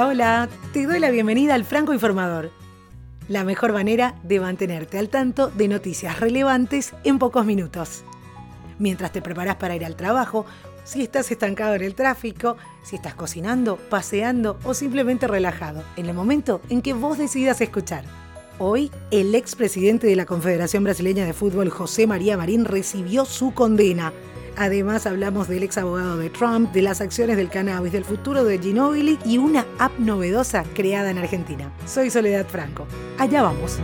Hola, te doy la bienvenida al Franco Informador, la mejor manera de mantenerte al tanto de noticias relevantes en pocos minutos. Mientras te preparas para ir al trabajo, si estás estancado en el tráfico, si estás cocinando, paseando o simplemente relajado, en el momento en que vos decidas escuchar. Hoy, el expresidente de la Confederación Brasileña de Fútbol, José María Marín, recibió su condena Además hablamos del ex abogado de Trump, de las acciones del cannabis, del futuro de Ginobili y una app novedosa creada en Argentina. Soy Soledad Franco. Allá vamos.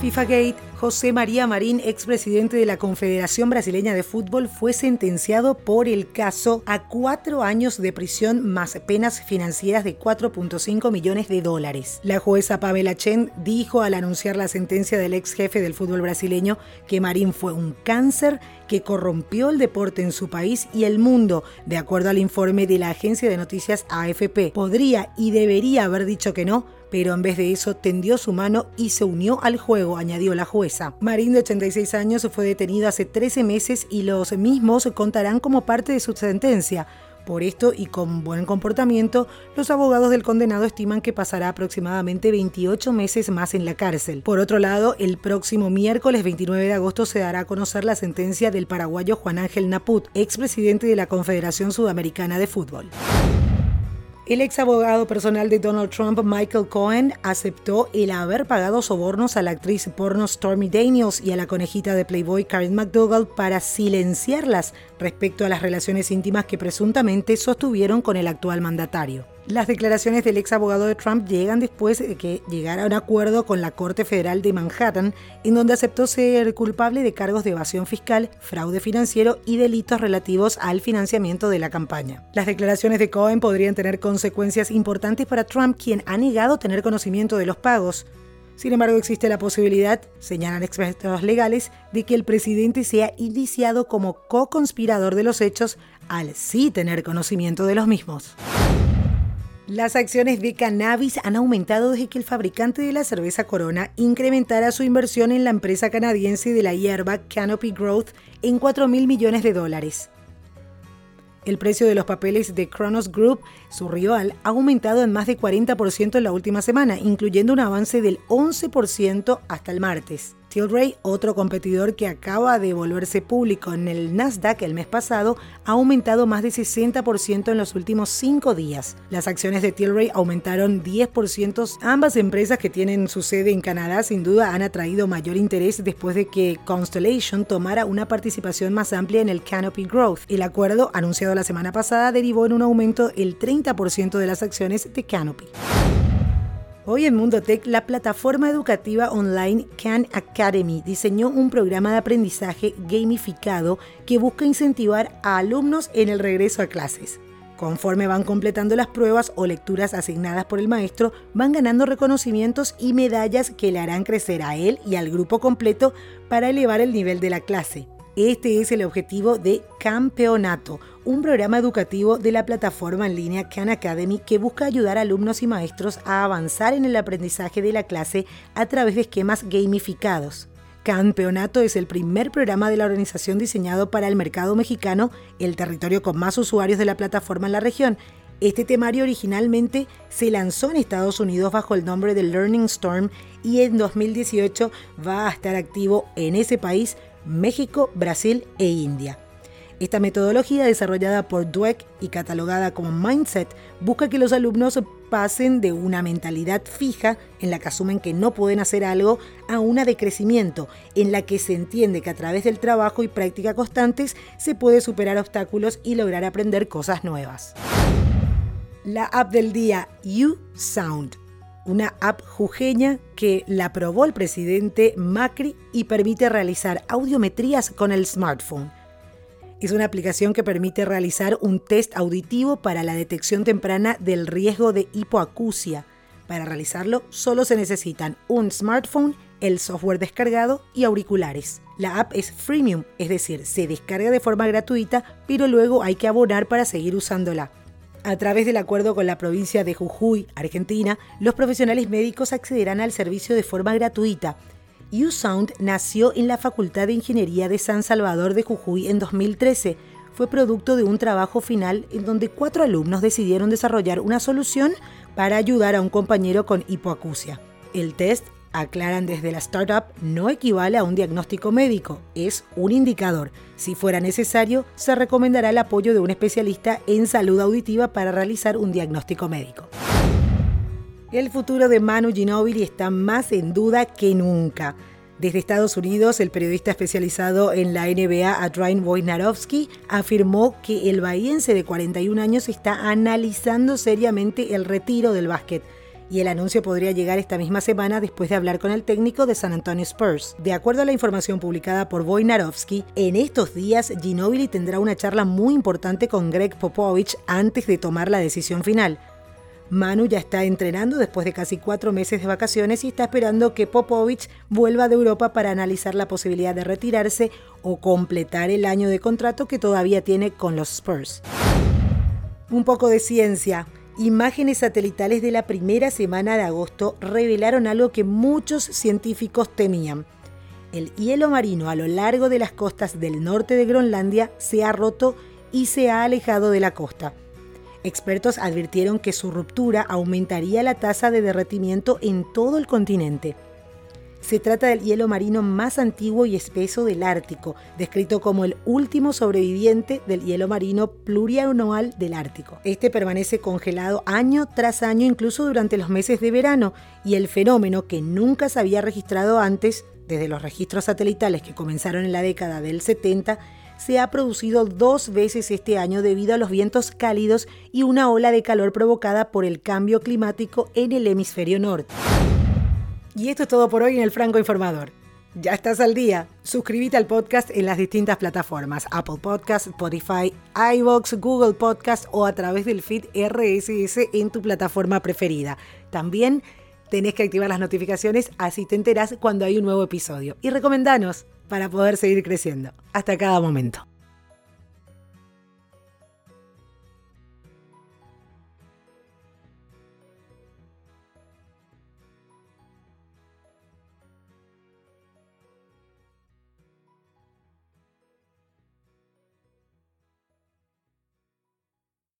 FIFA Gate José María Marín, expresidente de la Confederación Brasileña de Fútbol, fue sentenciado por el caso a cuatro años de prisión más penas financieras de 4.5 millones de dólares. La jueza Pamela Chen dijo al anunciar la sentencia del ex jefe del fútbol brasileño que Marín fue un cáncer que corrompió el deporte en su país y el mundo, de acuerdo al informe de la agencia de noticias AFP. Podría y debería haber dicho que no, pero en vez de eso tendió su mano y se unió al juego, añadió la jueza. Marín, de 86 años, fue detenido hace 13 meses y los mismos contarán como parte de su sentencia. Por esto y con buen comportamiento, los abogados del condenado estiman que pasará aproximadamente 28 meses más en la cárcel. Por otro lado, el próximo miércoles 29 de agosto se dará a conocer la sentencia del paraguayo Juan Ángel Naput, expresidente de la Confederación Sudamericana de Fútbol. El ex abogado personal de Donald Trump, Michael Cohen, aceptó el haber pagado sobornos a la actriz porno Stormy Daniels y a la conejita de Playboy Karen McDougall para silenciarlas respecto a las relaciones íntimas que presuntamente sostuvieron con el actual mandatario. Las declaraciones del ex abogado de Trump llegan después de que llegara a un acuerdo con la Corte Federal de Manhattan, en donde aceptó ser culpable de cargos de evasión fiscal, fraude financiero y delitos relativos al financiamiento de la campaña. Las declaraciones de Cohen podrían tener consecuencias importantes para Trump, quien ha negado tener conocimiento de los pagos. Sin embargo, existe la posibilidad, señalan expertos legales, de que el presidente sea indiciado como co-conspirador de los hechos al sí tener conocimiento de los mismos. Las acciones de cannabis han aumentado desde que el fabricante de la cerveza Corona incrementara su inversión en la empresa canadiense de la hierba Canopy Growth en 4 mil millones de dólares. El precio de los papeles de Kronos Group, su rival, ha aumentado en más de 40% en la última semana, incluyendo un avance del 11% hasta el martes. Tilray, otro competidor que acaba de volverse público en el Nasdaq el mes pasado, ha aumentado más de 60% en los últimos cinco días. Las acciones de Tilray aumentaron 10%. Ambas empresas que tienen su sede en Canadá sin duda han atraído mayor interés después de que Constellation tomara una participación más amplia en el Canopy Growth. El acuerdo, anunciado la semana pasada, derivó en un aumento del 30% de las acciones de Canopy. Hoy en Mundo Tech, la plataforma educativa online Khan Academy diseñó un programa de aprendizaje gamificado que busca incentivar a alumnos en el regreso a clases. Conforme van completando las pruebas o lecturas asignadas por el maestro, van ganando reconocimientos y medallas que le harán crecer a él y al grupo completo para elevar el nivel de la clase. Este es el objetivo de Campeonato, un programa educativo de la plataforma en línea Khan Academy que busca ayudar a alumnos y maestros a avanzar en el aprendizaje de la clase a través de esquemas gamificados. Campeonato es el primer programa de la organización diseñado para el mercado mexicano, el territorio con más usuarios de la plataforma en la región. Este temario originalmente se lanzó en Estados Unidos bajo el nombre de Learning Storm y en 2018 va a estar activo en ese país México, Brasil e India. Esta metodología, desarrollada por Dweck y catalogada como Mindset, busca que los alumnos pasen de una mentalidad fija en la que asumen que no pueden hacer algo a una de crecimiento, en la que se entiende que a través del trabajo y práctica constantes se puede superar obstáculos y lograr aprender cosas nuevas. La app del día You Sound una app jujeña que la aprobó el presidente Macri y permite realizar audiometrías con el smartphone. Es una aplicación que permite realizar un test auditivo para la detección temprana del riesgo de hipoacusia. Para realizarlo solo se necesitan un smartphone, el software descargado y auriculares. La app es freemium, es decir, se descarga de forma gratuita, pero luego hay que abonar para seguir usándola. A través del acuerdo con la provincia de Jujuy, Argentina, los profesionales médicos accederán al servicio de forma gratuita. USound nació en la Facultad de Ingeniería de San Salvador de Jujuy en 2013. fue producto de un trabajo final en donde cuatro alumnos decidieron desarrollar una solución para ayudar a un compañero con hipoacusia. El test, aclaran desde la startup, no equivale a un diagnóstico médico, es un indicador. Si fuera necesario, se recomendará el apoyo de un especialista en salud auditiva para realizar un diagnóstico médico. El futuro de Manu Ginóbili está más en duda que nunca. Desde Estados Unidos, el periodista especializado en la NBA, Adrian Wojnarowski, afirmó que el bahiense de 41 años está analizando seriamente el retiro del básquet y el anuncio podría llegar esta misma semana después de hablar con el técnico de San Antonio Spurs. De acuerdo a la información publicada por Wojnarowski, en estos días Ginobili tendrá una charla muy importante con Greg Popovich antes de tomar la decisión final. Manu ya está entrenando después de casi cuatro meses de vacaciones y está esperando que Popovich vuelva de Europa para analizar la posibilidad de retirarse o completar el año de contrato que todavía tiene con los Spurs. Un poco de ciencia. Imágenes satelitales de la primera semana de agosto revelaron algo que muchos científicos temían. El hielo marino a lo largo de las costas del norte de Groenlandia se ha roto y se ha alejado de la costa. Expertos advirtieron que su ruptura aumentaría la tasa de derretimiento en todo el continente. Se trata del hielo marino más antiguo y espeso del Ártico, descrito como el último sobreviviente del hielo marino plurianual del Ártico. Este permanece congelado año tras año, incluso durante los meses de verano, y el fenómeno que nunca se había registrado antes, desde los registros satelitales que comenzaron en la década del 70, se ha producido dos veces este año debido a los vientos cálidos y una ola de calor provocada por el cambio climático en el hemisferio norte. Y esto es todo por hoy en el Franco Informador. Ya estás al día. Suscríbete al podcast en las distintas plataformas: Apple Podcast, Spotify, iVoox, Google Podcast o a través del feed RSS en tu plataforma preferida. También tenés que activar las notificaciones así te enterás cuando hay un nuevo episodio. Y recomendanos para poder seguir creciendo. Hasta cada momento.